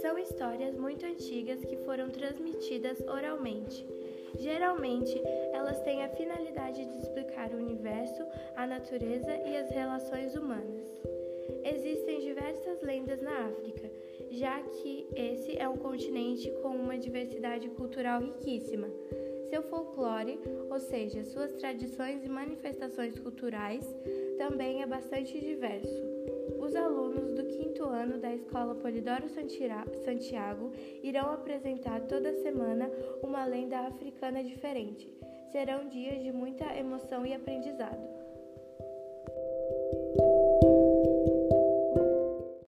São histórias muito antigas que foram transmitidas oralmente. Geralmente, elas têm a finalidade de explicar o universo, a natureza e as relações humanas. Existem diversas lendas na África, já que esse é um continente com uma diversidade cultural riquíssima. Seu folclore, ou seja, suas tradições e manifestações culturais, também é bastante diverso. Os alunos do ano da Escola Polidoro Santiago irão apresentar toda semana uma lenda africana diferente. Serão dias de muita emoção e aprendizado.